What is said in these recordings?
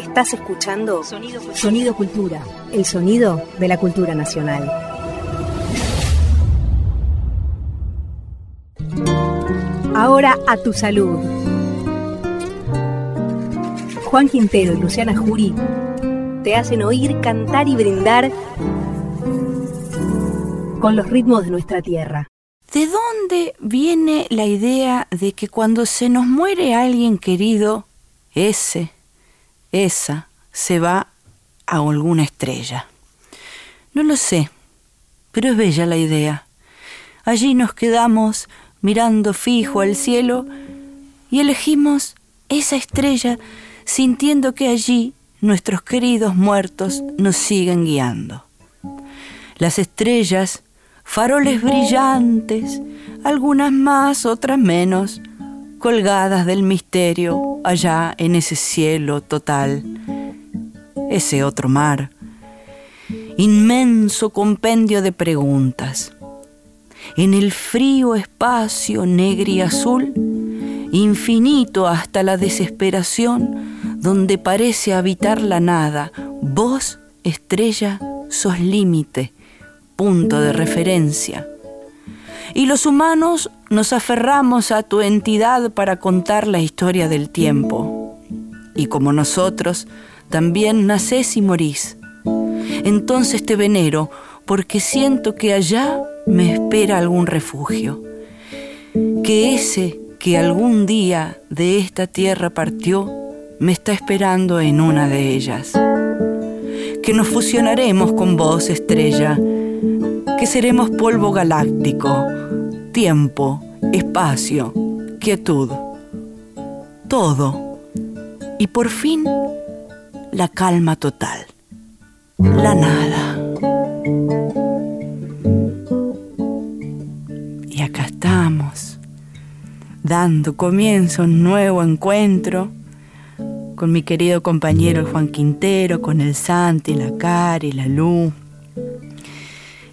Estás escuchando Sonido Cultura. Sonido Cultura, el sonido de la cultura nacional. Ahora a tu salud. Juan Quintero y Luciana Jury te hacen oír, cantar y brindar con los ritmos de nuestra tierra. ¿De dónde viene la idea de que cuando se nos muere alguien querido, ese, esa, se va a alguna estrella? No lo sé, pero es bella la idea. Allí nos quedamos mirando fijo al cielo y elegimos esa estrella sintiendo que allí nuestros queridos muertos nos siguen guiando. Las estrellas, faroles brillantes, algunas más, otras menos, colgadas del misterio allá en ese cielo total, ese otro mar, inmenso compendio de preguntas. En el frío espacio negro y azul, infinito hasta la desesperación, donde parece habitar la nada, vos, estrella, sos límite, punto de referencia. Y los humanos nos aferramos a tu entidad para contar la historia del tiempo. Y como nosotros, también nacés y morís. Entonces te venero porque siento que allá me espera algún refugio. Que ese que algún día de esta tierra partió me está esperando en una de ellas. Que nos fusionaremos con vos, estrella, que seremos polvo galáctico, tiempo, espacio, quietud, todo. Y por fin, la calma total, la nada. Y acá estamos, dando comienzo a un nuevo encuentro con mi querido compañero Juan Quintero, con el Santi, la Cari, la Lu,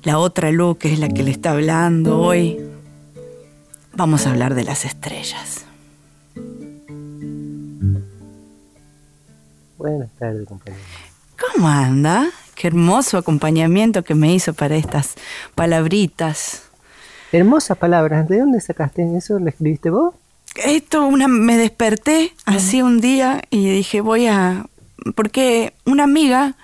la otra Lu que es la que le está hablando hoy. Vamos a hablar de las estrellas. Buenas tardes, compañero. ¿Cómo anda? Qué hermoso acompañamiento que me hizo para estas palabritas. Hermosas palabras. ¿De dónde sacaste eso? ¿Lo escribiste vos? Esto una me desperté así un día y dije voy a porque una amiga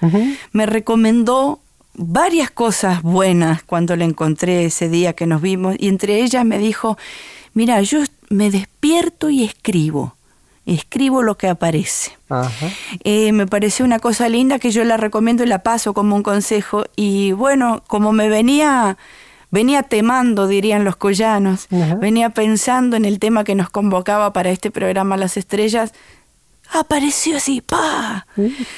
me recomendó varias cosas buenas cuando la encontré ese día que nos vimos y entre ellas me dijo mira yo me despierto y escribo escribo lo que aparece Ajá. Eh, me pareció una cosa linda que yo la recomiendo y la paso como un consejo y bueno como me venía venía temando, dirían los collanos, Ajá. venía pensando en el tema que nos convocaba para este programa Las Estrellas, apareció así, ¡pa!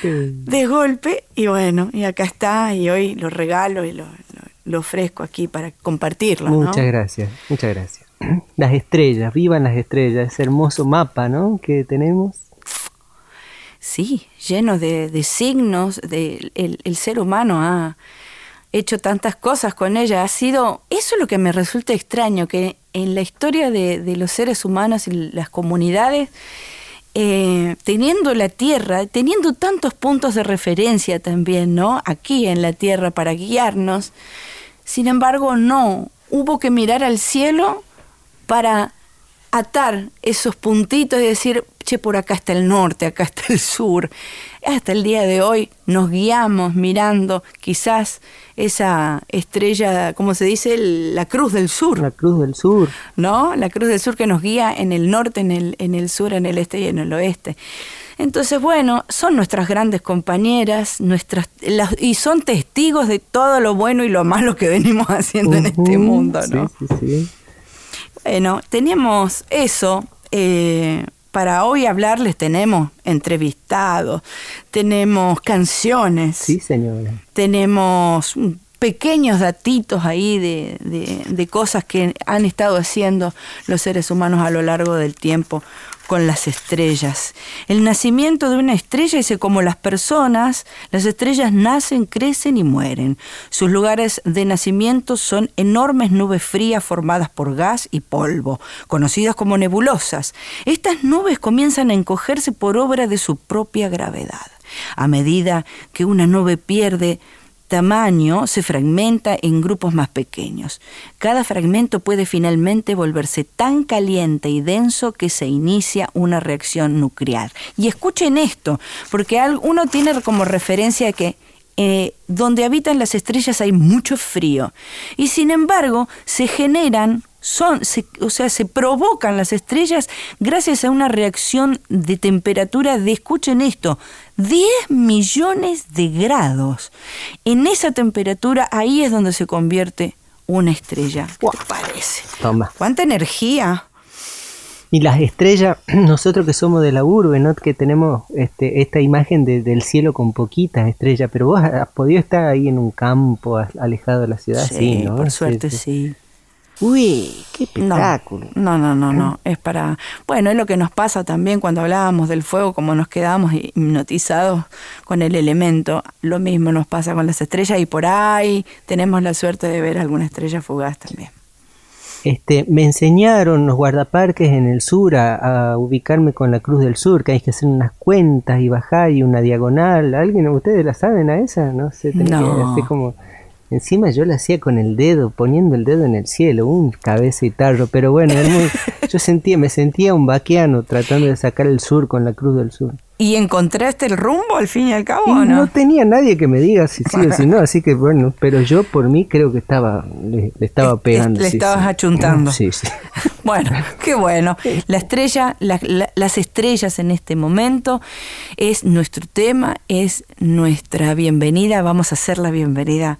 De golpe, y bueno, y acá está, y hoy lo regalo y lo, lo- lo ofrezco aquí para compartirlo, ¿no? Muchas gracias, muchas gracias. Las estrellas, vivan las estrellas, ese hermoso mapa, ¿no? Que tenemos. Sí, lleno de, de signos, de, el, el ser humano ha hecho tantas cosas con ella, ha sido, eso es lo que me resulta extraño, que en la historia de, de los seres humanos y las comunidades, eh, teniendo la Tierra, teniendo tantos puntos de referencia también, ¿no? Aquí en la Tierra para guiarnos, sin embargo, no, hubo que mirar al cielo para atar esos puntitos y decir, che, por acá está el norte, acá está el sur. Hasta el día de hoy nos guiamos mirando quizás esa estrella, ¿cómo se dice? La cruz del sur. La Cruz del Sur. ¿no? La Cruz del Sur que nos guía en el norte, en el, en el sur, en el este y en el oeste. Entonces, bueno, son nuestras grandes compañeras, nuestras, las- y son testigos de todo lo bueno y lo malo que venimos haciendo en este mundo, ¿no? Sí, sí, sí. Bueno, teníamos eso. eh, para hoy hablarles tenemos entrevistados, tenemos canciones, Sí, señora. tenemos pequeños datitos ahí de, de- de cosas que han estado haciendo los seres humanos a lo largo del tiempo con las estrellas. El nacimiento de una estrella es como las personas, las estrellas nacen, crecen y mueren. Sus lugares de nacimiento son enormes nubes frías formadas por gas y polvo, conocidas como nebulosas. Estas nubes comienzan a encogerse por obra de su propia gravedad. A medida que una nube pierde tamaño se fragmenta en grupos más pequeños. Cada fragmento puede finalmente volverse tan caliente y denso que se inicia una reacción nuclear. Y escuchen esto, porque uno tiene como referencia que eh, donde habitan las estrellas hay mucho frío y sin embargo se generan son, o sea, se provocan las estrellas gracias a una reacción de temperatura de, escuchen esto, 10 millones de grados. En esa temperatura, ahí es donde se convierte una estrella. ¿Qué te parece? Toma. ¿Cuánta energía? Y las estrellas, nosotros que somos de la urbe, ¿no? que tenemos este, esta imagen del cielo con poquitas estrellas, pero vos has podido estar ahí en un campo alejado de la ciudad, sí, ¿no? Por suerte sí. Uy, qué espectáculo. No, no, no, no, Es para. Bueno, es lo que nos pasa también cuando hablábamos del fuego, como nos quedamos hipnotizados con el elemento. Lo mismo nos pasa con las estrellas y por ahí tenemos la suerte de ver alguna estrella fugaz también. Este, me enseñaron los guardaparques en el sur a, ubicarme con la Cruz del Sur, que hay que hacer unas cuentas y bajar y una diagonal. ¿Alguien, ustedes la saben a esa? No sé, no. como Encima yo lo hacía con el dedo, poniendo el dedo en el cielo, un cabeza y tarro, pero bueno, yo sentía, me sentía un vaqueano tratando de sacar el sur con la cruz del sur. ¿Y encontraste el rumbo al fin y al cabo o no? No tenía nadie que me diga si sí o si no, así que bueno, pero yo por mí creo que estaba, le, estaba pegando. Le, estabas achuntando. Sí, sí. Bueno, qué bueno. La estrella, las estrellas en este momento es nuestro tema, es nuestra bienvenida. Vamos a hacer la bienvenida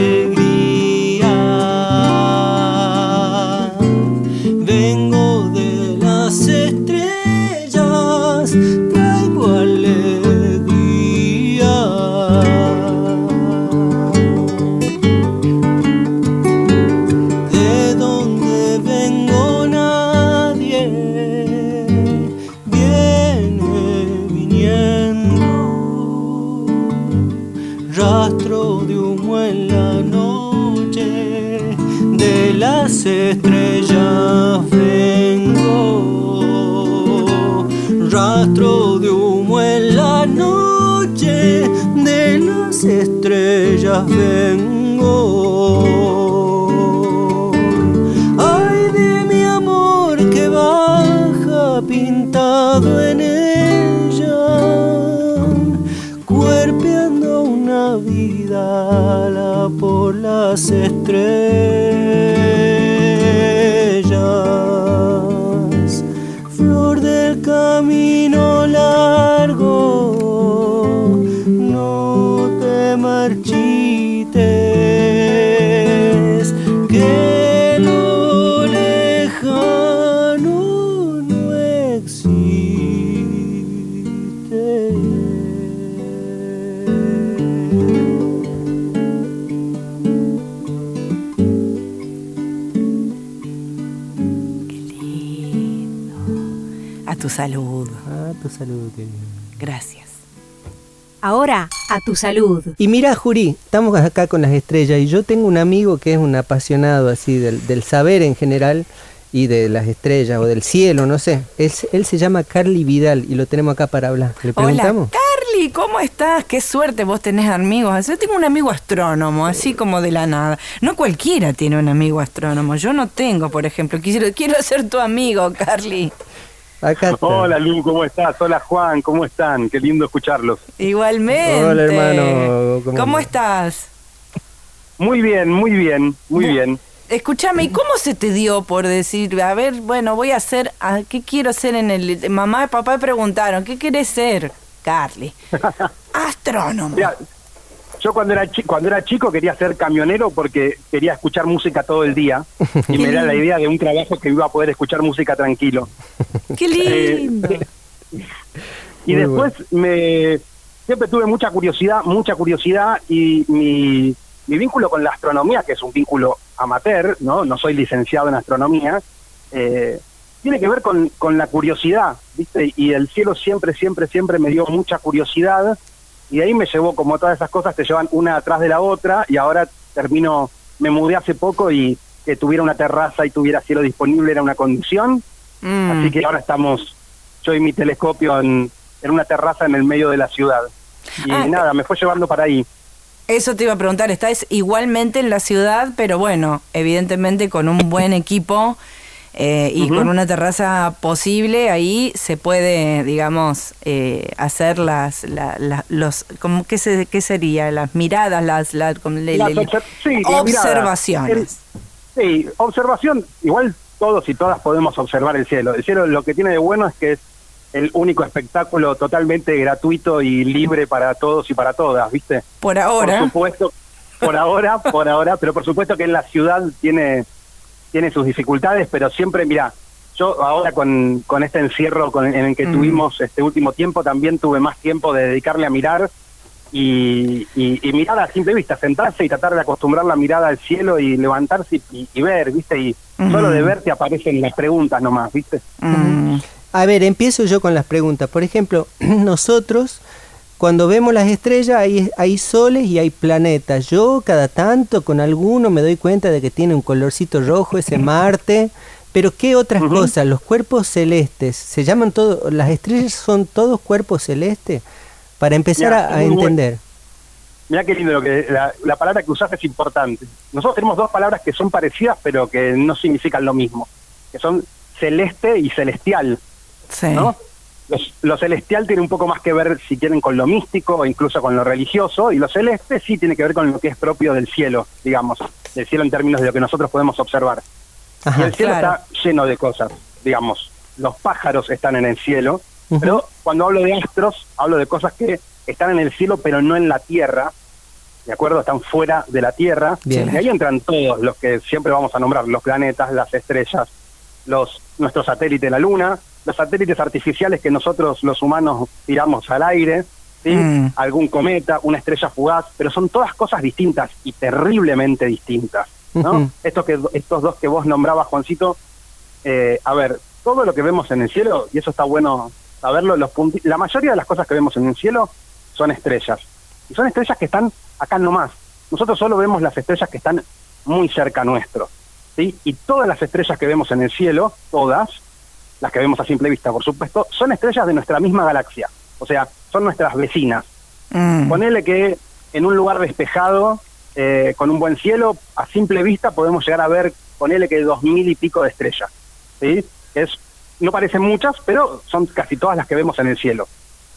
siyah ben. Salud. A tu salud, Gracias. Ahora, a tu salud. Y mira, Juri, estamos acá con las estrellas y yo tengo un amigo que es un apasionado así del, saber en general y de las estrellas o del cielo, no sé. Él, él, se llama Carly Vidal y lo tenemos acá para hablar. ¿Le preguntamos? Hola, Carly, ¿cómo estás? Qué suerte vos tenés amigos. Yo tengo un amigo astrónomo, así como de la nada. No cualquiera tiene un amigo astrónomo. Yo no tengo, por ejemplo. Quiero, quiero ser tu amigo, Carly. Hola Lu, ¿cómo estás? Hola Juan, ¿cómo están? Qué lindo escucharlos. Igualmente. Hola hermano. ¿Cómo, estás? Muy bien, muy bien, muy bien. escúchame, ¿y cómo se te dio por decir, a ver, bueno, voy a hacer, ah, ¿qué quiero hacer en el... Mamá y papá preguntaron, ¿qué quieres ser, Carly? Astrónomo. Mira, yo cuando era, chi- cuando era chico quería ser camionero porque quería escuchar música todo el día y me da la idea de un trabajo que iba a poder escuchar música tranquilo. Qué lindo. Eh, Y Muy después me siempre tuve mucha curiosidad, mucha curiosidad y mi, mi vínculo con la astronomía, que es un vínculo amateur, no, no soy licenciado en astronomía, eh, tiene que ver con, con la curiosidad, ¿viste? Y el cielo siempre, siempre, siempre me dio mucha curiosidad y de ahí me llevó, como todas esas cosas, te llevan una atrás de la otra y ahora termino, me mudé hace poco y que tuviera una terraza y tuviera cielo disponible era una condición, Mm. Así que ahora estamos, yo y mi telescopio en, en una terraza en el medio de la ciudad. Y Ah, nada, me fue llevando para ahí. Eso te iba a preguntar, estás igualmente en la ciudad, pero bueno, evidentemente con un buen equipo eh, y con una terraza posible, ahí se puede, digamos, eh, hacer las, la- la- los, como, ¿qué, se, ¿qué sería? Las miradas, las, la- como le- Las le- sí, observaciones. Sí, observación, igual todos y todas podemos observar el cielo. El cielo lo que tiene de bueno es que es el único espectáculo totalmente gratuito y libre para todos y para todas, ¿viste? Por Por ahora, supuesto, por ahora, por ahora, pero por supuesto que en la ciudad tiene, tiene sus dificultades, pero siempre, mira, yo ahora con, con este encierro con- en el que Mm. tuvimos este último tiempo, también tuve más tiempo de dedicarle a mirar y, y, y mirar a simple vista, sentarse y tratar de acostumbrar la mirada al cielo y levantarse y, y- y ver, ¿viste? Y solo de ver te aparecen las preguntas nomás, ¿viste? mm, A ver, empiezo yo con las preguntas. Por ejemplo, nosotros cuando vemos las estrellas hay, hay soles y hay planetas. Yo cada tanto con alguno me doy cuenta de que tiene un colorcito rojo ese Marte. Pero ¿qué otras cosas? Los cuerpos celestes, ¿se llaman todos, las estrellas son todos cuerpos celestes? Para empezar a, a muy bueno. entender. Mira qué lindo lo que la, la palabra que usás es importante. Nosotros tenemos dos palabras que son parecidas pero que no significan lo mismo, que son celeste y celestial, sí. ¿no? Los- lo celestial tiene un poco más que ver, si quieren, con lo místico o incluso con lo religioso, y lo celeste sí tiene que ver con lo que es propio del cielo, digamos, del cielo en términos de lo que nosotros podemos observar. Y el cielo claro. está lleno de cosas, digamos. Los pájaros están en el cielo, pero cuando hablo de astros, hablo de cosas que están en el cielo, pero no en la tierra. ¿De acuerdo? Están fuera de la tierra. Bien. Y ahí entran todos los que siempre vamos a nombrar: los planetas, las estrellas, los nuestro satélite, la luna, los satélites artificiales que nosotros los humanos tiramos al aire, ¿sí? Mm. algún cometa, una estrella fugaz, pero son todas cosas distintas y terriblemente distintas. ¿no? Estos, que, estos dos que vos nombrabas, Juancito, eh, a ver, todo lo que vemos en el cielo, y eso está bueno saberlo, los punti- la mayoría de las cosas que vemos en el cielo son estrellas. Y son estrellas que están acá nomás. Nosotros solo vemos las estrellas que están muy cerca nuestro. ¿sí? Y todas las estrellas que vemos en el cielo, todas, las que vemos a simple vista, por supuesto, son estrellas de nuestra misma galaxia. O sea, son nuestras vecinas. Mm. Ponele que en un lugar despejado, eh, con un buen cielo, a simple vista podemos llegar a ver, ponele que dos mil y pico de estrellas. ¿sí? Es, no parecen muchas, pero son casi todas las que vemos en el cielo.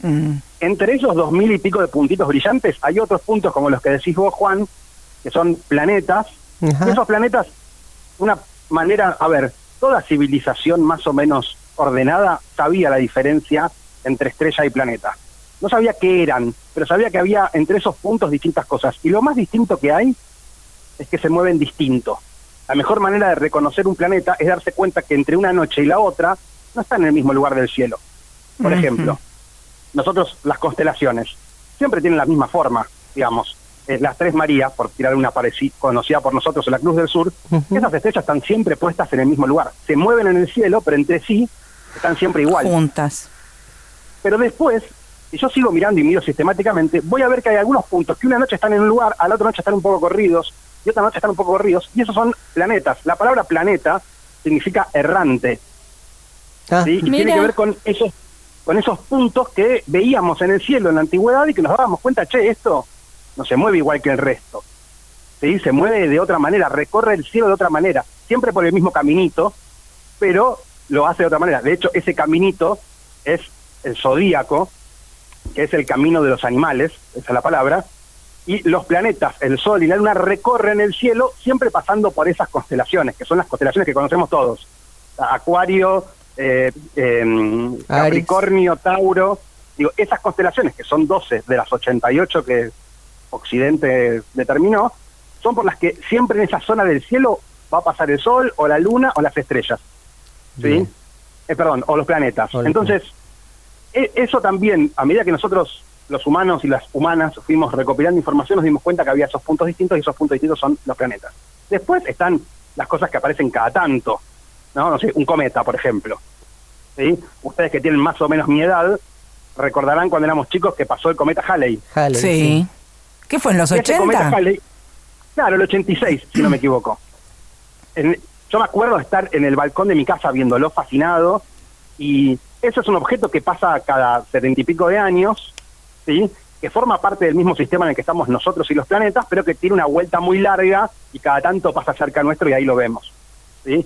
Mm. Entre esos dos mil y pico de puntitos brillantes, hay otros puntos como los que decís vos, Juan, que son planetas. Y esos planetas, una manera, a ver, toda civilización más o menos ordenada sabía la diferencia entre estrella y planeta. No sabía qué eran, pero sabía que había entre esos puntos distintas cosas. Y lo más distinto que hay es que se mueven distinto. La mejor manera de reconocer un planeta es darse cuenta que entre una noche y la otra no están en el mismo lugar del cielo. Por ejemplo, nosotros las constelaciones siempre tienen la misma forma, digamos. Eh, las tres Marías, por tirar una pareci- conocida por nosotros en la Cruz del Sur, esas estrellas están siempre puestas en el mismo lugar. Se mueven en el cielo, pero entre sí están siempre igual. Juntas. Pero después, si yo sigo mirando y miro sistemáticamente, voy a ver que hay algunos puntos que una noche están en un lugar, a la otra noche están un poco corridos, y otra noche están un poco corridos, y esos son planetas. La palabra planeta significa errante, Ah, ¿sí? Y Mira. tiene que ver con esos, con esos puntos que veíamos en el cielo en la antigüedad y que nos dábamos cuenta, che, esto no se mueve igual que el resto. ¿sí? Se mueve de otra manera, recorre el cielo de otra manera, siempre por el mismo caminito, pero lo hace de otra manera. De hecho, ese caminito es el zodíaco, que es el camino de los animales, esa es la palabra, y los planetas, el Sol y la Luna recorren el cielo siempre pasando por esas constelaciones, que son las constelaciones que conocemos todos. Acuario, eh, em, Capricornio, Tauro. Digo, esas constelaciones, que son 12 de las 88 que Occidente determinó, son por las que siempre en esa zona del cielo va a pasar el Sol o la Luna o las estrellas. ¿Sí? Eh, perdón, o los planetas. Entonces, e, eso también, a medida que nosotros los humanos y las humanas fuimos recopilando información, nos dimos cuenta que había esos puntos distintos y esos puntos distintos son los planetas. Después están las cosas que aparecen cada tanto, ¿no? No sé, un cometa, por ejemplo. ¿Sí? Ustedes que tienen más o menos mi edad, recordarán cuando éramos chicos que pasó el cometa Halley. Halley sí. ¿Qué fue en los 80? claro, el 86, si no me equivoco. yo me acuerdo de estar en el balcón de mi casa viéndolo fascinado y eso es un objeto que pasa cada setenta y pico de años ¿sí? que forma parte del mismo sistema en el que estamos nosotros y los planetas, pero que tiene una vuelta muy larga y cada tanto pasa cerca nuestro y ahí lo vemos. ¿sí?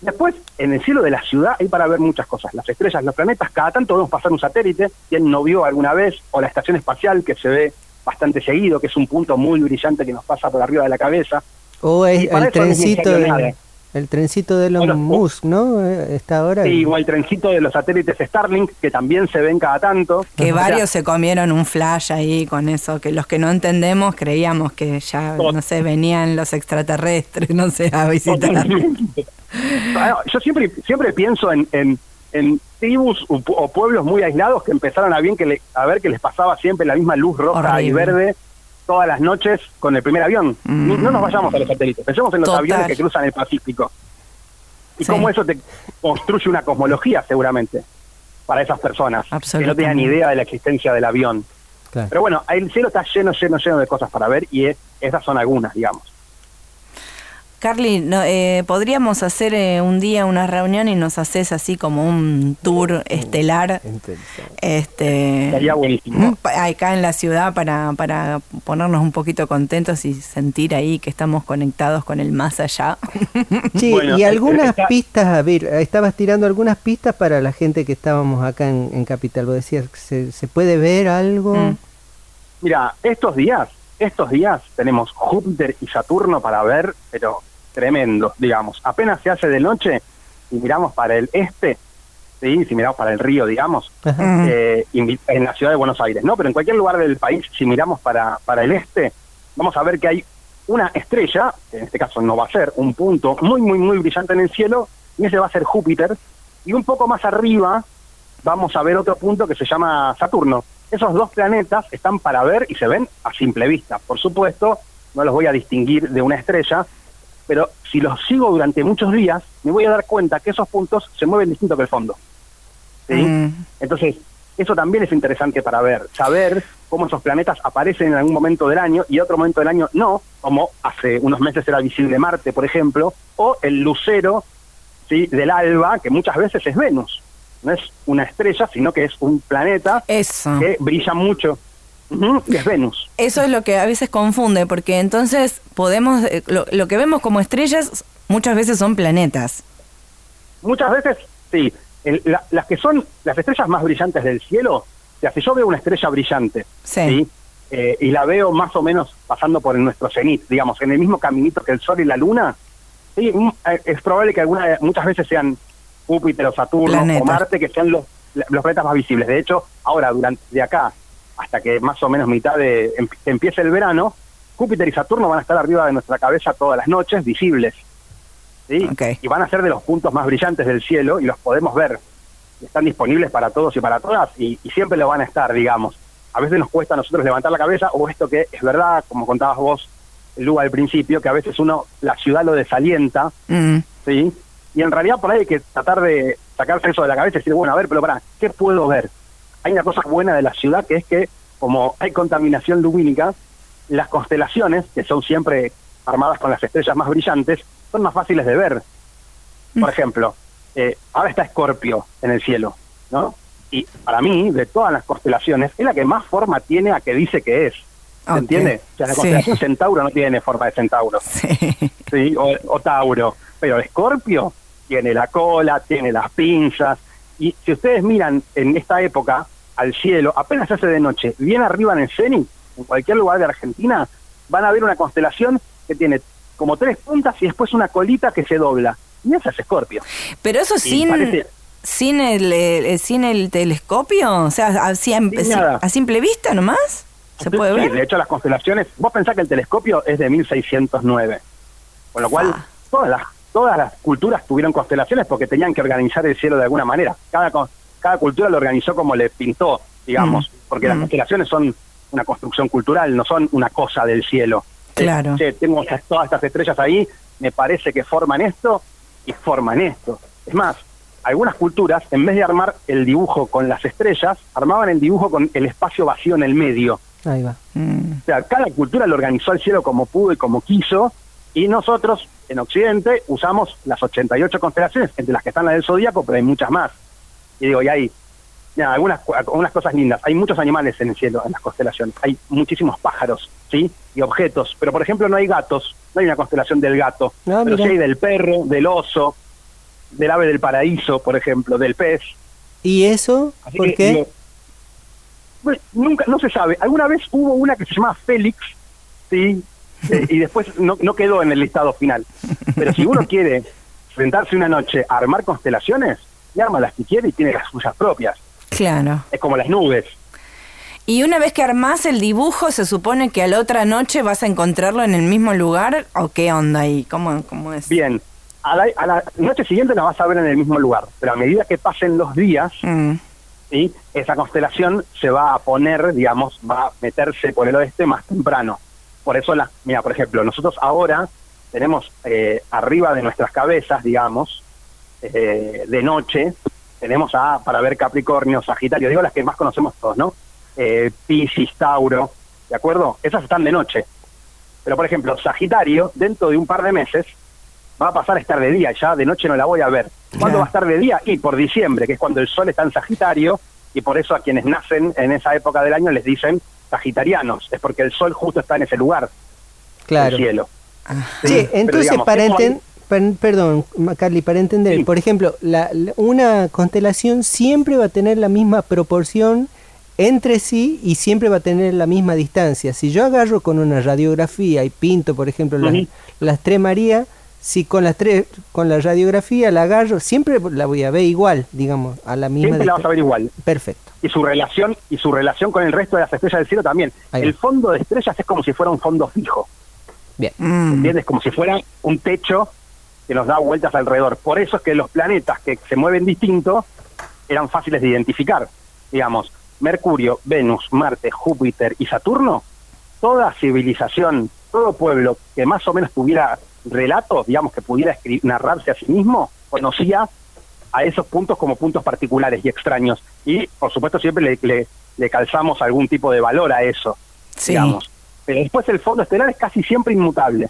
Después, en el cielo de la ciudad hay para ver muchas cosas. Las estrellas, los planetas, cada tanto vemos pasar un satélite, quien no vio alguna vez, o la estación espacial que se ve bastante seguido, que es un punto muy brillante que nos pasa por arriba de la cabeza. O el trencito de, el trencito de Elon Musk, ¿no? Eh, está ahora. Sí, o el trencito de los satélites Starlink, que también se ven cada tanto. Que varios se comieron un flash ahí con eso, que los que no entendemos creíamos que ya, no sé, venían los extraterrestres, no sé, a visitar. Yo siempre, siempre pienso en, en, tribus o, pueblos muy aislados que empezaron a, bien que a ver que les pasaba siempre la misma luz roja y verde todas las noches con el primer avión. No nos mm. vayamos a los satélites, pensemos en los aviones que cruzan el Pacífico. Y cómo eso te construye una cosmología seguramente para esas personas que no tenían ni idea de la existencia del avión. Pero bueno, el cielo está lleno, lleno, lleno de cosas para ver y esas son algunas, digamos. Carly, no, eh, podríamos hacer eh, un día una reunión y nos haces así como un tour estelar. Este, Sería buenísimo. Acá en la ciudad para, para ponernos un poquito contentos y sentir ahí que estamos conectados con el más allá. Sí, y algunas pistas, a ver, estabas tirando algunas pistas para la gente que estábamos acá en, Capital. Vos decías, ¿se, ¿se puede ver algo? Mm. Mira, estos días estos días tenemos Júpiter y Saturno para ver, pero tremendo, digamos. Apenas se hace de noche y miramos para el este, ¿sí? si miramos para el río, digamos, eh, en la ciudad de Buenos Aires, ¿no? Pero en cualquier lugar del país, si miramos para, para el este, vamos a ver que hay una estrella, que en este caso no va a ser, un punto muy, muy, muy brillante en el cielo, y ese va a ser Júpiter, y un poco más arriba vamos a ver otro punto que se llama Saturno. Esos dos planetas están para ver y se ven a simple vista. Por supuesto, no los voy a distinguir de una estrella, pero si los sigo durante muchos días, me voy a dar cuenta que esos puntos se mueven distinto que el fondo. ¿sí? Mm. Entonces, eso también es interesante para ver, saber cómo esos planetas aparecen en algún momento del año y otro momento del año no, como hace unos meses era visible Marte, por ejemplo, o el lucero ¿sí? del alba, que muchas veces es Venus. No es una estrella, sino que es un planeta que brilla mucho es Venus. Eso es lo que a veces confunde, porque entonces podemos, eh, lo, que vemos como estrellas muchas veces son planetas. Muchas veces, sí. las que son las estrellas más brillantes del cielo, sea, si yo veo una estrella brillante, sí. Eh, y la veo más o menos pasando por nuestro cenit, digamos, en el mismo caminito que el Sol y la Luna, sí, mm, eh, es probable que alguna, muchas veces sean Júpiter o Saturno o Marte, que sean los, los planetas más visibles. De hecho, ahora, durante de acá hasta que más o menos mitad de em, empiece el verano, Júpiter y Saturno van a estar arriba de nuestra cabeza todas las noches, visibles. ¿sí? Y van a ser de los puntos más brillantes del cielo y los podemos ver. Están disponibles para todos y para todas y, siempre lo van a estar, digamos. A veces nos cuesta a nosotros levantar la cabeza o esto que es verdad, como contabas vos, Lu, al principio, que a veces uno, la ciudad lo desalienta, mm. ¿sí? Y en realidad por ahí hay que tratar de sacarse eso de la cabeza y decir, bueno, a ver, pero para, ¿qué puedo ver? hay una cosa buena de la ciudad que es que como hay contaminación lumínica, las constelaciones, que son siempre armadas con las estrellas más brillantes, son más fáciles de ver. Por mm. ejemplo, eh, ahora está Escorpio en el cielo, ¿no? Y para mí, de todas las constelaciones, es la que más forma tiene a que dice que es. ¿Se entiende? O sea, la constelación Centauro no tiene forma de Centauro. Sí. O, o, Tauro. Pero Escorpio tiene la cola, tiene las pinzas, y si ustedes miran en esta época al cielo, apenas hace de noche, bien arriba en el cenit, en cualquier lugar de Argentina, van a ver una constelación que tiene como tres puntas y después una colita que se dobla. Y esa es Escorpio. Pero eso sin, sin, el, eh, sin el telescopio, o sea, así, a simple vista nomás. ¿Se puede ver? de hecho las constelaciones, vos pensás que el telescopio es de 1609, con lo cual ah. todas las todas las culturas tuvieron constelaciones porque tenían que organizar el cielo de alguna manera. Cada cada cultura lo organizó como le pintó, digamos, porque las constelaciones son una construcción cultural, no son una cosa del cielo. Claro. tengo todas estas estrellas ahí, me parece que forman esto y forman esto. Es más, algunas culturas, en vez de armar el dibujo con las estrellas, armaban el dibujo con el espacio vacío en el medio. Ahí va. O sea, cada cultura lo organizó el cielo como pudo y como quiso, y nosotros en Occidente usamos las 88 constelaciones, entre las que están las del zodíaco, pero hay muchas más. Y digo, y hay algunas, algunas cosas lindas. Hay muchos animales en el cielo, en las constelaciones. Hay muchísimos pájaros, ¿sí? Y objetos. Pero, por ejemplo, no hay gatos. No hay una constelación del gato. Ah, pero sí hay del perro, del oso, del ave del paraíso, por ejemplo, del pez. ¿Y eso? ¿Por qué? nunca, no se sabe. Alguna vez hubo una que se llamaba Félix, ¿sí? Eh, y después no, no quedó en el listado final. Pero si uno quiere sentarse una noche a armar constelaciones, y arma las que quiere y tiene las suyas propias. Claro. Es como las nubes. Y una vez que armás el dibujo, ¿se supone que a la otra noche vas a encontrarlo en el mismo lugar? ¿O qué onda ahí? ¿Cómo, cómo es? Bien. A la, noche siguiente la vas a ver en el mismo lugar. Pero a medida que pasen los días, mm. esa constelación se va a poner, digamos, va a meterse por el oeste más temprano. Por eso, la, mira, por ejemplo, nosotros ahora tenemos eh, arriba de nuestras cabezas, digamos, eh, de noche, tenemos a, para ver Capricornio, Sagitario, digo las que más conocemos todos, ¿no? Eh, Piscis, Tauro, ¿de acuerdo? Esas están de noche. Pero, por ejemplo, Sagitario, dentro de un par de meses, va a pasar a estar de día, ya de noche no la voy a ver. ¿Cuándo va a estar de día? Y por diciembre, que es cuando el sol está en Sagitario, y por eso a quienes nacen en esa época del año les dicen sagitarianos, es porque el sol justo está en ese lugar, claro. el cielo. Sí, entonces para, perdón, Carly, para entender, por ejemplo, la, una constelación siempre va a tener la misma proporción entre sí y siempre va a tener la misma distancia. Si yo agarro con una radiografía y pinto, por ejemplo, las, tres María, si con las tres, con la radiografía la agarro, siempre la voy a ver igual, digamos, a la misma. Siempre la vas a ver igual. Perfecto. Y su relación y su relación con el resto de las estrellas del cielo también. el fondo de estrellas es como si fuera un fondo fijo. Bien. ¿Entiendes? Como si fuera un techo que nos da vueltas alrededor. Por eso es que los planetas que se mueven distinto eran fáciles de identificar. Digamos, Mercurio, Venus, Marte, Júpiter y Saturno, toda civilización, todo pueblo que más o menos tuviera relatos, digamos, que pudiera narrarse a sí mismo, conocía a esos puntos como puntos particulares y extraños. Y, por supuesto, siempre le, le, calzamos algún tipo de valor a eso, digamos. Pero después el fondo estelar es casi siempre inmutable.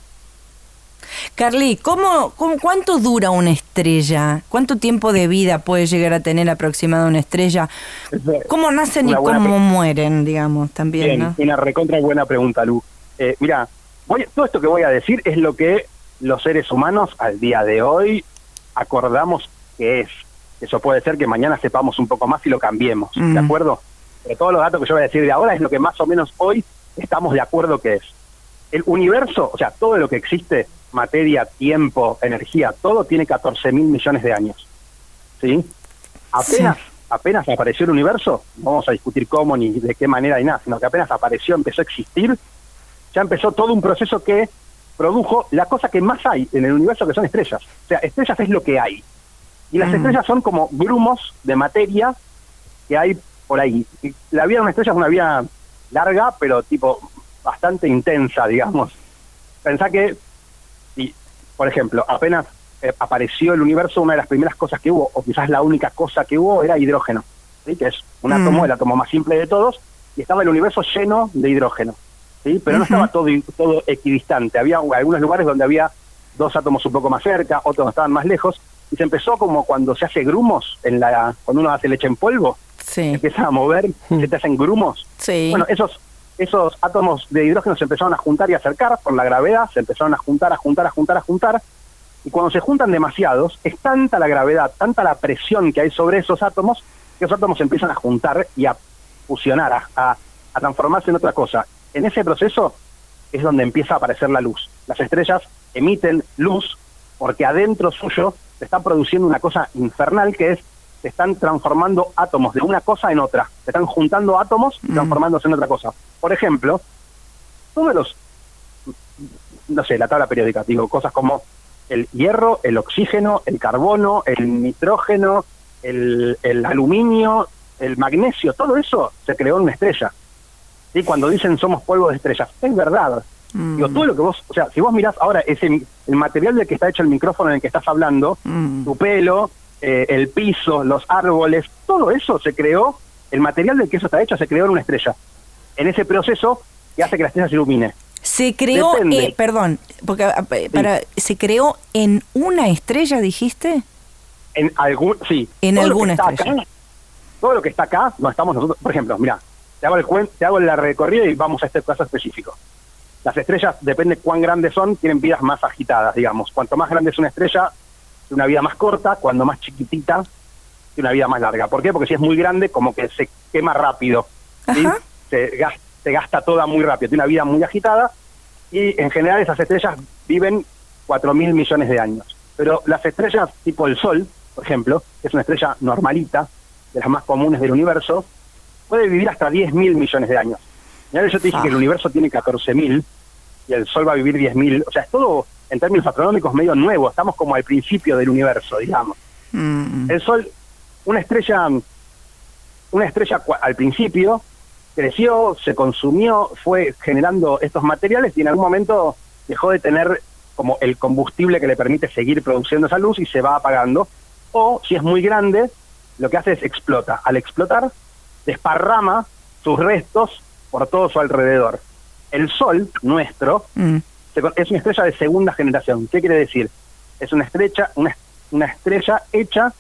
Carly, ¿cómo, cuánto dura una estrella? ¿Cuánto tiempo de vida puede llegar a tener aproximada una estrella? ¿Cómo nacen y cómo mueren, digamos, también? Bien, Una recontra buena pregunta, Lu. Eh, mira, todo esto que voy a decir es lo que los seres humanos al día de hoy acordamos que es. Eso puede ser que mañana sepamos un poco más y lo cambiemos, ¿de acuerdo? Pero todos los datos que yo voy a decir de ahora es lo que más o menos hoy estamos de acuerdo que es. El universo, o sea, todo lo que existe, materia, tiempo, energía, todo tiene 14 mil millones de años. ¿Sí? Apenas, apenas apareció el universo, no vamos a discutir cómo ni de qué manera ni nada, sino que apenas apareció, empezó a existir, ya empezó todo un proceso que produjo la cosa que más hay en el universo, que son estrellas. O sea, estrellas es lo que hay. Y las mm. estrellas son como grumos de materia que hay por ahí. la vida de una estrella es una vida larga, pero tipo bastante intensa, digamos. Pensá que por ejemplo, apenas eh, apareció el universo, una de las primeras cosas que hubo, o quizás la única cosa que hubo, era hidrógeno, ¿sí? que es un mm. átomo, el átomo más simple de todos, y estaba el universo lleno de hidrógeno. ¿Sí? Pero no estaba todo, todo equidistante, había algunos lugares donde había dos átomos un poco más cerca, otros estaban más lejos, y se empezó como cuando se hace grumos, en la cuando uno hace leche en polvo, sí. empieza a mover, se te hacen grumos. Sí. Bueno, esos esos átomos de hidrógeno se empezaron a juntar y acercar por la gravedad, se empezaron a juntar, a juntar, a juntar, a juntar, y cuando se juntan demasiados, es tanta la gravedad, tanta la presión que hay sobre esos átomos, que esos átomos se empiezan a juntar y a fusionar, a, transformarse en otra cosa. En ese proceso es donde empieza a aparecer la luz. Las estrellas emiten luz porque adentro suyo se está produciendo una cosa infernal que es se están transformando átomos de una cosa en otra. Se están juntando átomos y Mm. transformándose en otra cosa. Por ejemplo, todos los, no sé, la tabla periódica, digo, cosas como el hierro, el oxígeno, el carbono, el nitrógeno, el, el aluminio, el magnesio, todo eso se creó en una estrella. ¿Sí? Cuando dicen somos polvo de estrellas, es verdad. Mm. Digo, todo lo que vos, o sea, si vos mirás ahora ese el material del que está hecho el micrófono en el que estás hablando, Mm. tu pelo, eh, el piso, los árboles, todo eso se creó, el material del que eso está hecho se creó en una estrella. En ese proceso que hace que la estrella se ilumine. Se creó, eh, perdón, porque ah, pa- para, se creó en una estrella, dijiste. En algún, sí. En todo alguna estrella. acá- todo lo que está acá, no estamos nosotros. Por ejemplo, mira, te hago el cuen- te hago la recorrida y vamos a este caso específico. Las estrellas, depende cuán grandes son, tienen vidas más agitadas, digamos. Cuanto más grande es una estrella, tiene una vida más corta, cuando más chiquitita, tiene una vida más larga. ¿Por qué? Porque si es muy grande, como que se quema rápido. Se, gas- se gasta toda muy rápido, tiene una vida muy agitada y en general esas estrellas viven 4 mil millones de años. Pero las estrellas tipo el Sol, por ejemplo, que es una estrella normalita, de las más comunes del universo, puede vivir hasta 10 mil millones de años. Mirá yo te dije Ah. que el universo tiene 14 mil y el Sol va a vivir 10 mil. O sea, es todo en términos astronómicos medio nuevo. Estamos como al principio del universo, digamos. Mm. El Sol, una estrella, una estrella al principio creció, se consumió, fue generando estos materiales y en algún momento dejó de tener como el combustible que le permite seguir produciendo esa luz y se va apagando. O si es muy grande, lo que hace es explota. Al explotar, desparrama sus restos por todo su alrededor. El Sol, nuestro, Mm. es una estrella de segunda generación. ¿Qué quiere decir? Es una estrella, una, una estrella hecha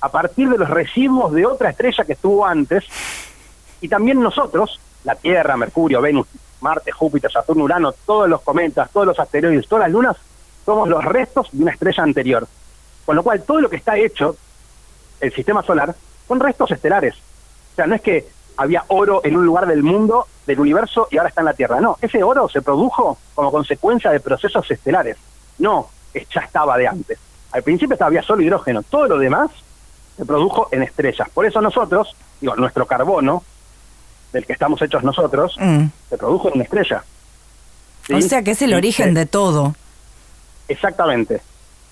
a partir de los residuos de otra estrella que estuvo antes. Y también nosotros, la Tierra, Mercurio, Venus, Marte, Júpiter, Saturno, Urano, todos los cometas, todos los asteroides, todas las lunas, somos los restos de una estrella anterior. Con lo cual, todo lo que está hecho, el sistema solar, son restos estelares. O sea, no es que había oro en un lugar del mundo, del universo, y ahora está en la Tierra. No, ese oro se produjo como consecuencia de procesos estelares. No, ya estaba de antes. Al principio había solo hidrógeno. Todo lo demás se produjo en estrellas. Por eso nosotros, digo, nuestro carbono, del que estamos hechos nosotros, Mm. se produjo en una estrella. ¿Sí? O sea que es el origen de todo. Exactamente,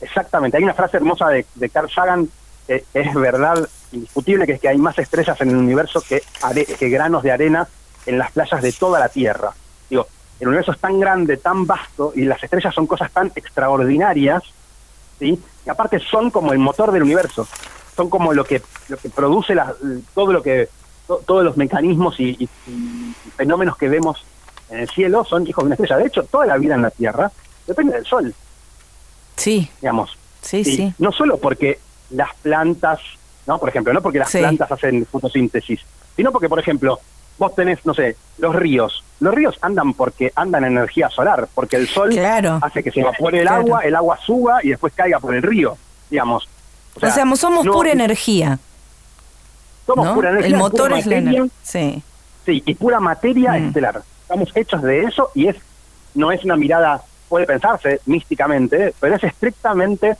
exactamente. Hay una frase hermosa de, de Carl Sagan que es verdad indiscutible, que es que hay más estrellas en el universo que, are- que granos de arena en las playas de toda la Tierra. Digo, el universo es tan grande, tan vasto, y las estrellas son cosas tan extraordinarias, ¿sí? Y aparte son como el motor del universo, son como lo que, lo que produce la- todo lo que, to- todos los mecanismos y, y- y fenómenos que vemos en el cielo son hijos de una estrella. De hecho, toda la vida en la Tierra depende del Sol Sí, digamos. sí, Sí, sí. No solo porque las plantas, no, por ejemplo, no porque las Sí. plantas hacen fotosíntesis, sino porque, por ejemplo, vos tenés, no sé, los ríos. Los ríos andan porque andan en energía solar, porque el sol Claro. hace que se evapore el Claro. agua, el agua suba y después caiga por el río, digamos. O sea, somos no- pura energía. Somos ¿no? pura energía, el motor es la materia, energía. Sí. Sí, y pura materia Mm. estelar. Estamos hechos de eso y es no es una mirada, puede pensarse místicamente, pero es estrictamente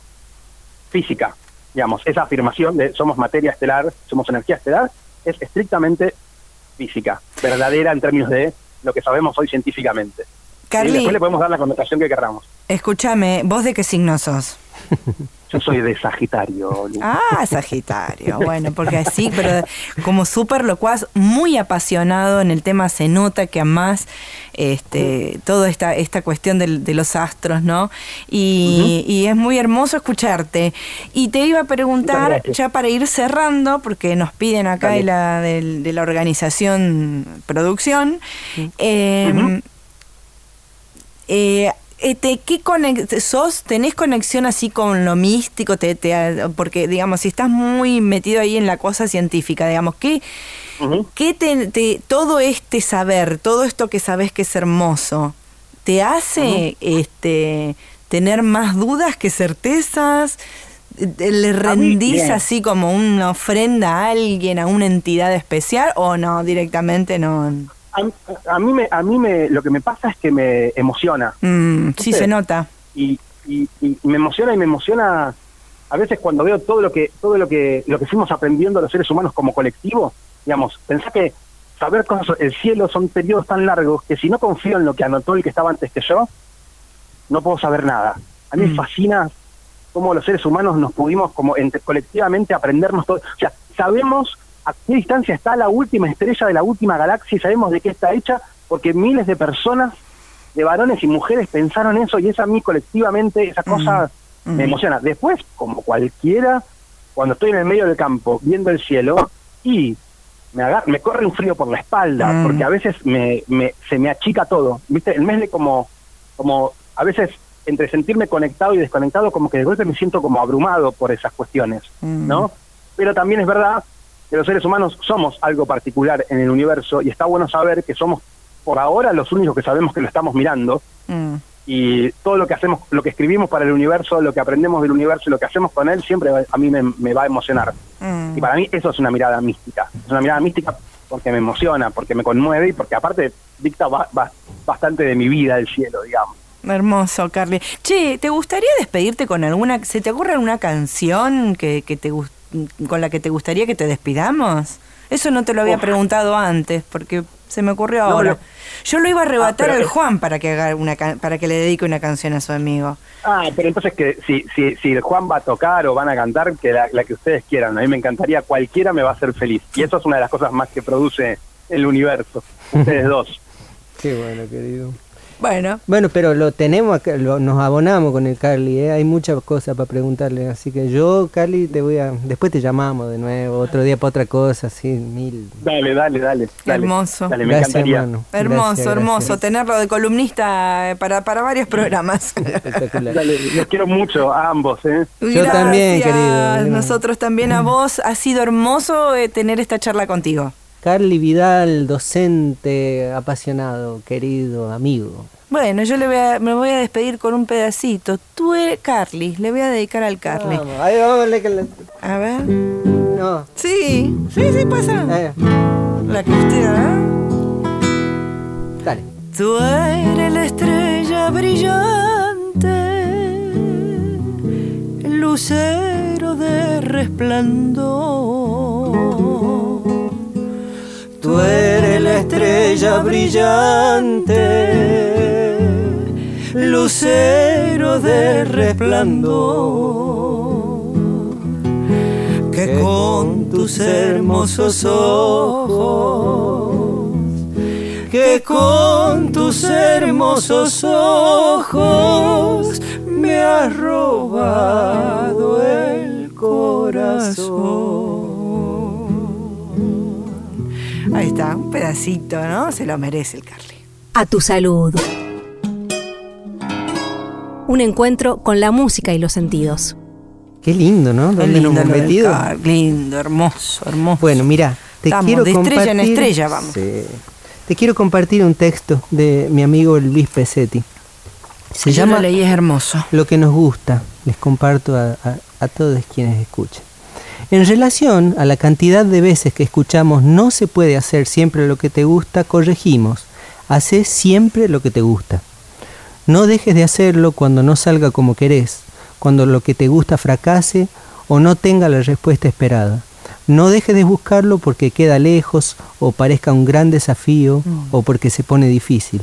física. Digamos, esa afirmación de somos materia estelar, somos energía estelar, es estrictamente física, verdadera en términos de lo que sabemos hoy científicamente. Y después le podemos dar la connotación que querramos. escúchame, ¿vos de qué signo sos? Yo soy de Sagitario. Lu. Ah, Sagitario. Bueno, porque así, pero como súper locuaz, muy apasionado en el tema, se nota que amás este, toda esta, esta cuestión de, los astros, ¿no? Y, y es muy hermoso escucharte. Y te iba a preguntar, ya para ir cerrando, porque nos piden acá de la, del- de la organización producción, eh, Ujú. eh, eh, ¿Qué conex- sos? ¿Tenés conexión así con lo místico? Te, te- porque, digamos, si estás muy metido ahí en la cosa científica, digamos, ¿qué, qué te, te- todo este saber, todo esto que sabes que es hermoso, te hace este, tener más dudas que certezas? Eh, ¿Le rendís así como una ofrenda a alguien, a una entidad especial o no, directamente no? A, mí me, a mí me, lo que me pasa es que me emociona. Mm, sí, se nota. Y, y, me emociona y me emociona a veces cuando veo todo lo que todo lo que lo que fuimos aprendiendo los seres humanos como colectivo, digamos, pensá que saber cosas el cielo son periodos tan largos que si no confío en lo que anotó el que estaba antes que yo, no puedo saber nada. A mí me mm. fascina cómo los seres humanos nos pudimos como colectivamente aprendernos todo. O sea, sabemos a qué distancia está la última estrella de la última galaxia y sabemos de qué está hecha porque miles de personas, de varones y mujeres pensaron eso y esa a mí colectivamente, esa cosa me emociona. Después, como cualquiera, cuando estoy en el medio del campo viendo el cielo y me, me corre un frío por la espalda, porque a veces me, me, se me achica todo. ¿Viste? El mes de como, como a veces entre sentirme conectado y desconectado, como que de golpe me siento como abrumado por esas cuestiones, ¿no? Pero también es verdad que los seres humanos somos algo particular en el universo y está bueno saber que somos por ahora los únicos que sabemos que lo estamos mirando mm. y todo lo que hacemos, lo que escribimos para el universo, lo que aprendemos del universo y lo que hacemos con él siempre a mí me, va a emocionar. Mm. Y para mí eso es una mirada mística, es una mirada mística porque me emociona, porque me conmueve y porque aparte dicta bastante de mi vida el cielo, digamos. Hermoso, Carly. Che, ¿te gustaría despedirte con alguna, se te ocurre alguna canción que, que te con la que te gustaría que te despidamos? Eso no te lo había preguntado antes, porque se me ocurrió ahora. Yo lo iba a arrebatar ah, al Juan para que haga una para que le dedique una canción a su amigo. Ah, pero entonces que si, si, si el Juan va a tocar o van a cantar, que la, la que ustedes quieran. A mí me encantaría, cualquiera me va a hacer feliz. Y eso es una de las cosas más que produce el universo. Ustedes dos. Qué bueno, querido. Bueno. Bueno, pero lo tenemos, nos abonamos con el Carly, ¿eh? hay muchas cosas para preguntarle, así que yo, Carly, te voy a, después te llamamos de nuevo, otro día para otra cosa, así, mil. Dale, dale, dale. hermoso. Dale, me encantaría. Hermoso, hermoso, tenerlo de columnista eh, para, para varios programas. Espectacular. Dale, los quiero mucho a ambos, ¿eh? Yo también, querido. Nosotros también a vos, ha sido hermoso eh, tener esta charla contigo. Carly Vidal, docente, apasionado, querido, amigo. Bueno, yo le voy a, me voy a despedir con un pedacito. Tú eres Carly, le voy a dedicar al Carly. Vamos, ahí vamos, A ver. No. Sí, sí, sí pasa. La que usted, ¿eh? Dale. Tú eres la estrella brillante, el lucero de resplandor Tú eres la estrella brillante, lucero de resplandor, que con tus hermosos ojos, que con tus hermosos ojos me has robado el corazón. Ahí está, un pedacito, ¿no? Se lo merece el Carly. A tu salud. Un encuentro con la música y los sentidos. Qué lindo, ¿no? ¿Dónde lindo, nos hemos metido? Lindo, hermoso, hermoso. Bueno, mira, te quiero de compartir, estrella en estrella, vamos. Te quiero compartir un texto de mi amigo Luis Pesetti. Se llama lo leí, es hermoso. Lo que nos gusta. Les comparto a, a todos quienes escuchen. En relación a la cantidad de veces que escuchamos no se puede hacer siempre lo que te gusta, corregimos. Hacé siempre lo que te gusta. No dejes de hacerlo cuando no salga como querés, cuando lo que te gusta fracase o no tenga la respuesta esperada. No dejes de buscarlo porque queda lejos o parezca un gran desafío o porque se pone difícil.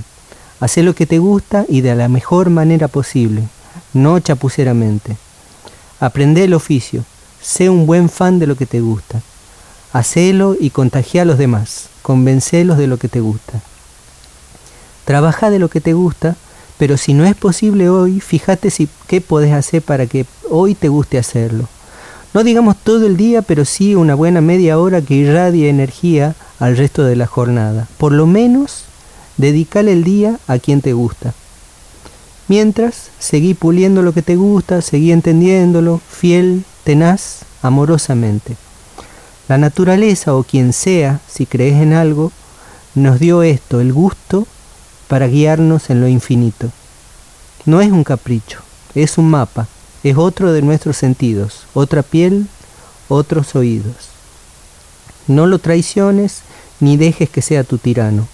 Hacé lo que te gusta y de la mejor manera posible, no chapuceramente. Aprende el oficio, Sé un buen fan de lo que te gusta. Hacelo y contagia a los demás. Convencelos de lo que te gusta. Trabaja de lo que te gusta, pero si no es posible hoy, fíjate si, qué podés hacer para que hoy te guste hacerlo. No digamos todo el día, pero sí una buena media hora que irradie energía al resto de la jornada. Por lo menos, dedícale el día a quien te gusta. Mientras, seguí puliendo lo que te gusta, seguí entendiéndolo, fiel, tenaz, amorosamente. La naturaleza o quien sea, si crees en algo, nos dio esto, el gusto, para guiarnos en lo infinito. No es un capricho, es un mapa, es otro de nuestros sentidos, otra piel, otros oídos. No lo traiciones ni dejes que sea tu tirano.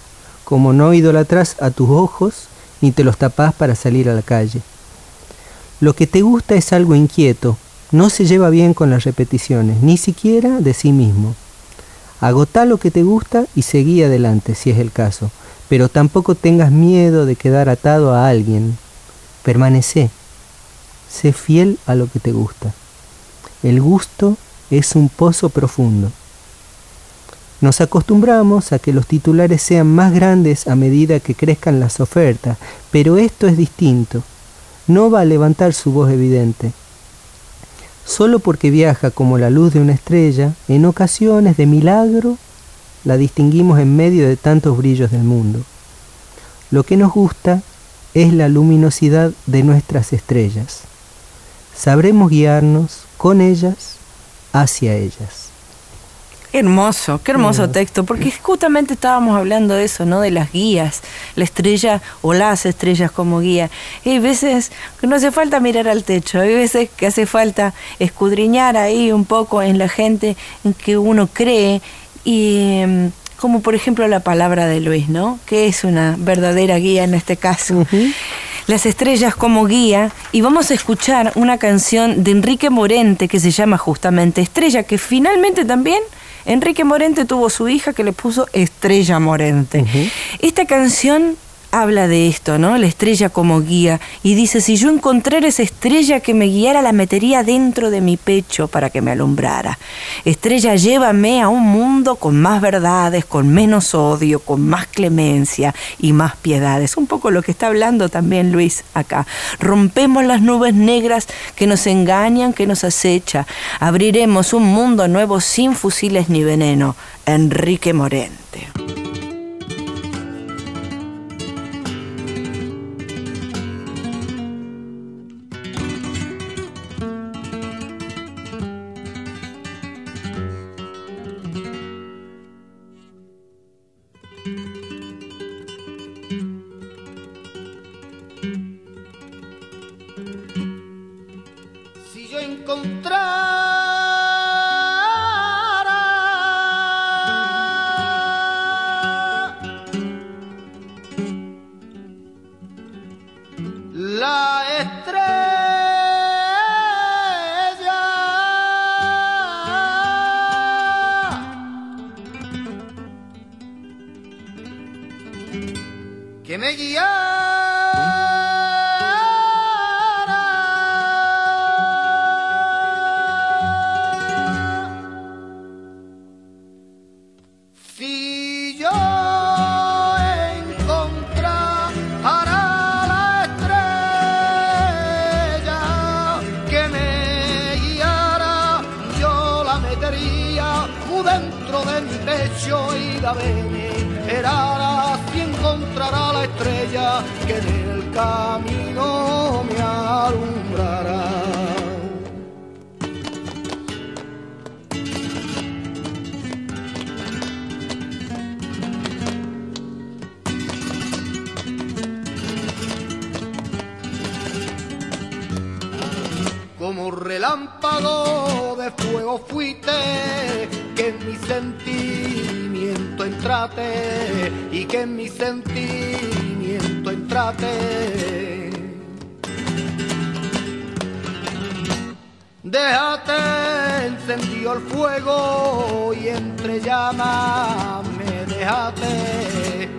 como no idolatras a tus ojos ni te los tapás para salir a la calle. Lo que te gusta es algo inquieto, no se lleva bien con las repeticiones, ni siquiera de sí mismo. Agotá lo que te gusta y seguí adelante, si es el caso, pero tampoco tengas miedo de quedar atado a alguien. Permanece, sé fiel a lo que te gusta. El gusto es un pozo profundo. Nos acostumbramos a que los titulares sean más grandes a medida que crezcan las ofertas, pero esto es distinto. No va a levantar su voz evidente. Solo porque viaja como la luz de una estrella, en ocasiones de milagro la distinguimos en medio de tantos brillos del mundo. Lo que nos gusta es la luminosidad de nuestras estrellas. Sabremos guiarnos con ellas hacia ellas. Qué hermoso, qué hermoso texto, porque justamente estábamos hablando de eso, ¿no? De las guías, la estrella o las estrellas como guía. hay veces que no hace falta mirar al techo, hay veces que hace falta escudriñar ahí un poco en la gente en que uno cree y em, como por ejemplo la palabra de Luis, ¿no? Que es una verdadera guía en este caso. Las estrellas como guía y vamos a escuchar una canción de Enrique Morente que se llama justamente Estrella, que finalmente también Enrique Morente tuvo su hija que le puso Estrella Morente. Esta canción habla de esto, ¿no? La estrella como guía. Y dice, si yo encontrara esa estrella que me guiara, la metería dentro de mi pecho para que me alumbrara. Estrella, llévame a un mundo con más verdades, con menos odio, con más clemencia y más piedades. Un poco lo que está hablando también Luis acá. Rompemos las nubes negras que nos engañan, que nos acecha. Abriremos un mundo nuevo sin fusiles ni veneno. Enrique Morente. como relámpago de fuego fuiste, que en mi sentimiento entrate y que en mi sentimiento entrate. Déjate encendió el fuego y entre llamas me dejaste.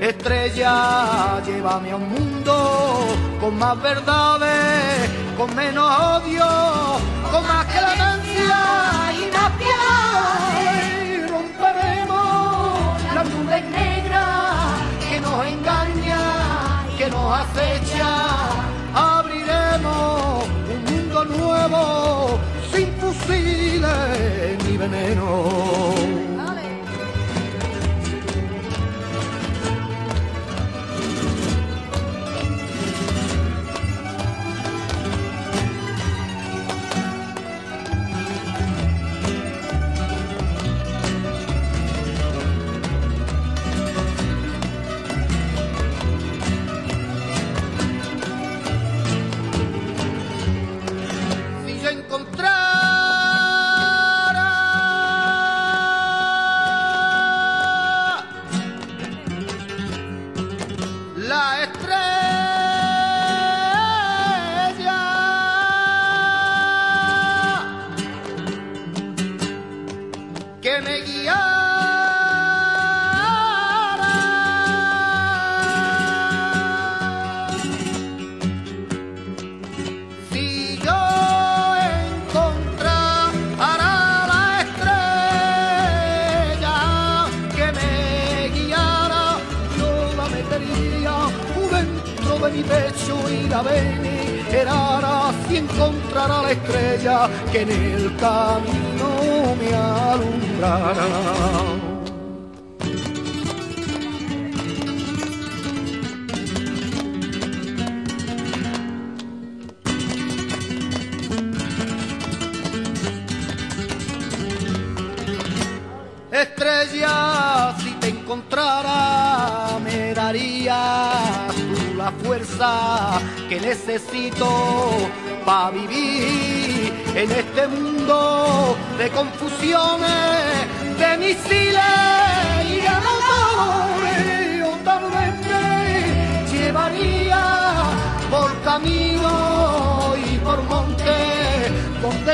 Estrella, llévame a un mundo con más verdades con menos odio, con más clemencia y más piedad. Y romperemos las nubes negras que nos engaña, que nos acecha. Abriremos un mundo nuevo, sin fusiles ni veneno.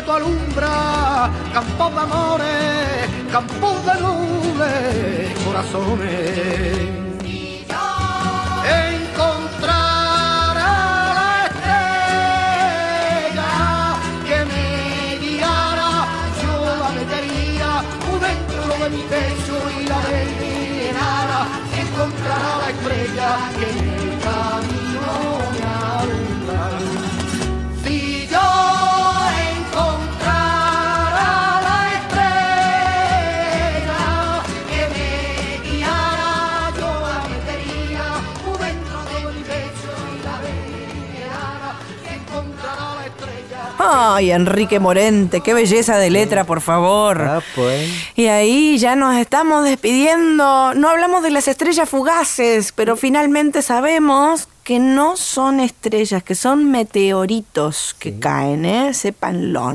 Donde tu alumbra campos de amores, campos de nubes, corazones. Ay, Enrique Morente, qué belleza de letra, por favor. Ah, pues. Y ahí ya nos estamos despidiendo. No hablamos de las estrellas fugaces, pero finalmente sabemos que no son estrellas, que son meteoritos que caen, ¿eh? Sépanlo.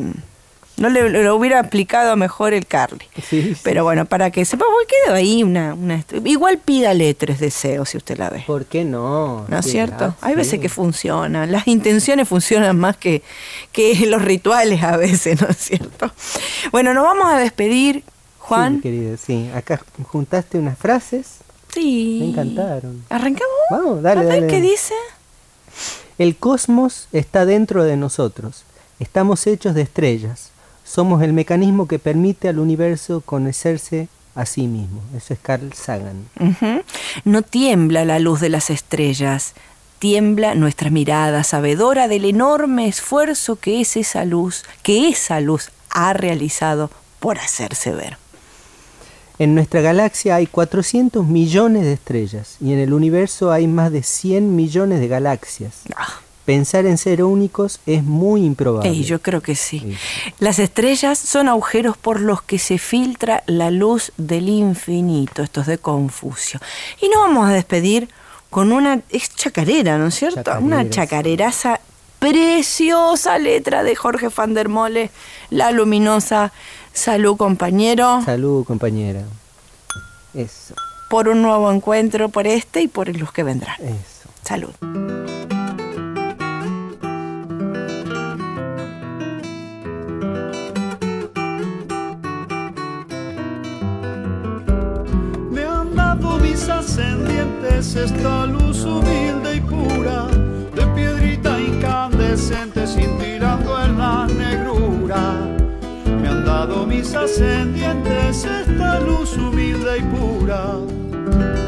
No le, lo hubiera explicado mejor el Carly. Pero bueno, para que sepa, voy quedó ahí una, una, Igual pídale tres deseos si usted la ve. ¿Por qué no? ¿No es cierto? Hay veces que funcionan. Las intenciones funcionan más que, que los rituales a veces, ¿no es cierto? Bueno, nos vamos a despedir, Juan. Sí, querido, sí. Acá juntaste unas frases. Sí. Me encantaron. ¿Arrancamos? Vamos, dale, a ver dale. qué dice. El cosmos está dentro de nosotros. Estamos hechos de estrellas somos el mecanismo que permite al universo conocerse a sí mismo. Eso es Carl Sagan. No tiembla la luz de las estrellas, tiembla nuestra mirada sabedora del enorme esfuerzo que es esa luz, que esa luz ha realizado por hacerse ver. En nuestra galaxia hay 400 millones de estrellas y en el universo hay más de 100 millones de galaxias. Ah pensar en ser únicos es muy improbable. yo creo que sí. Las estrellas son agujeros por los que se filtra la luz del infinito. Esto es de Confucio. Y nos vamos a despedir con una. Es chacarera, ¿no es cierto? una chacareraza preciosa letra de Jorge van der Mole, La Luminosa. Salud, compañero. Salud, compañera. Eso. Por un nuevo encuentro, por este y por los que vendrán. Eso. Salud. Ascendientes esta luz humilde y pura, de piedrita incandescente cintilando en la negrura. Me han dado mis ascendientes esta luz humilde y pura.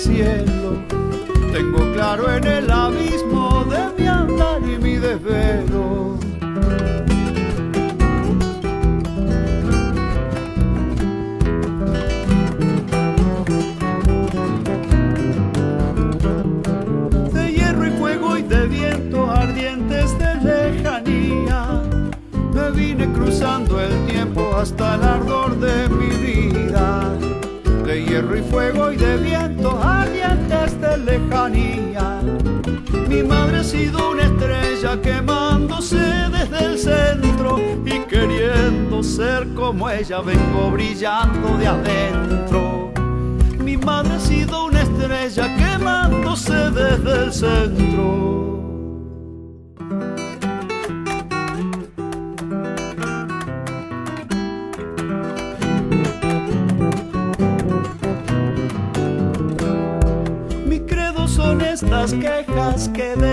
El cielo. Tengo claro en el abismo de mi andar y mi desvelo. De hierro y fuego y de vientos ardientes de lejanía, me vine cruzando el tiempo hasta el ardor de mi vida tierra y fuego y de vientos sido una estrella quemándose desde el centro y queriendo ser como ella vengo brillando de adentro. Mi madre ha sido una estrella quemándose desde el centro.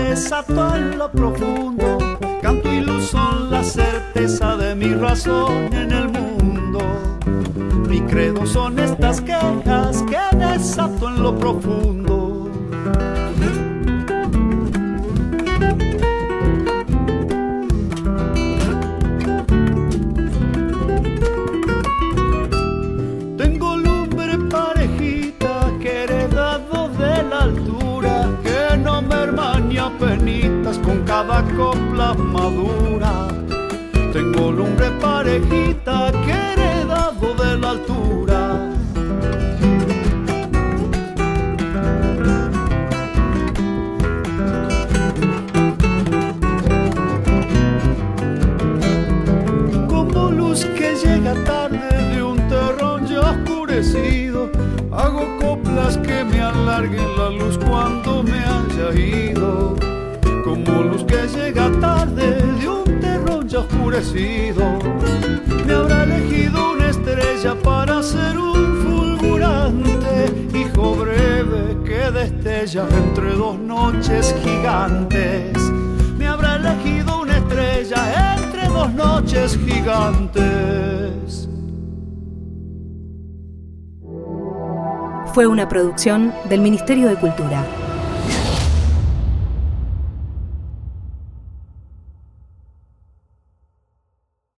Que desato en lo profundo. Canto son la certeza de mi razón en el mundo. Mi credo son estas quejas que desato en lo profundo. Cada copla madura. Tengo lumbre parejita que heredado de la altura. Como luz que llega tarde de un terrón ya oscurecido, hago coplas que me alarguen que llega tarde de un terror ya oscurecido. Me habrá elegido una estrella para ser un fulgurante hijo breve que destella entre dos noches gigantes. Me habrá elegido una estrella entre dos noches gigantes. Fue una producción del Ministerio de Cultura.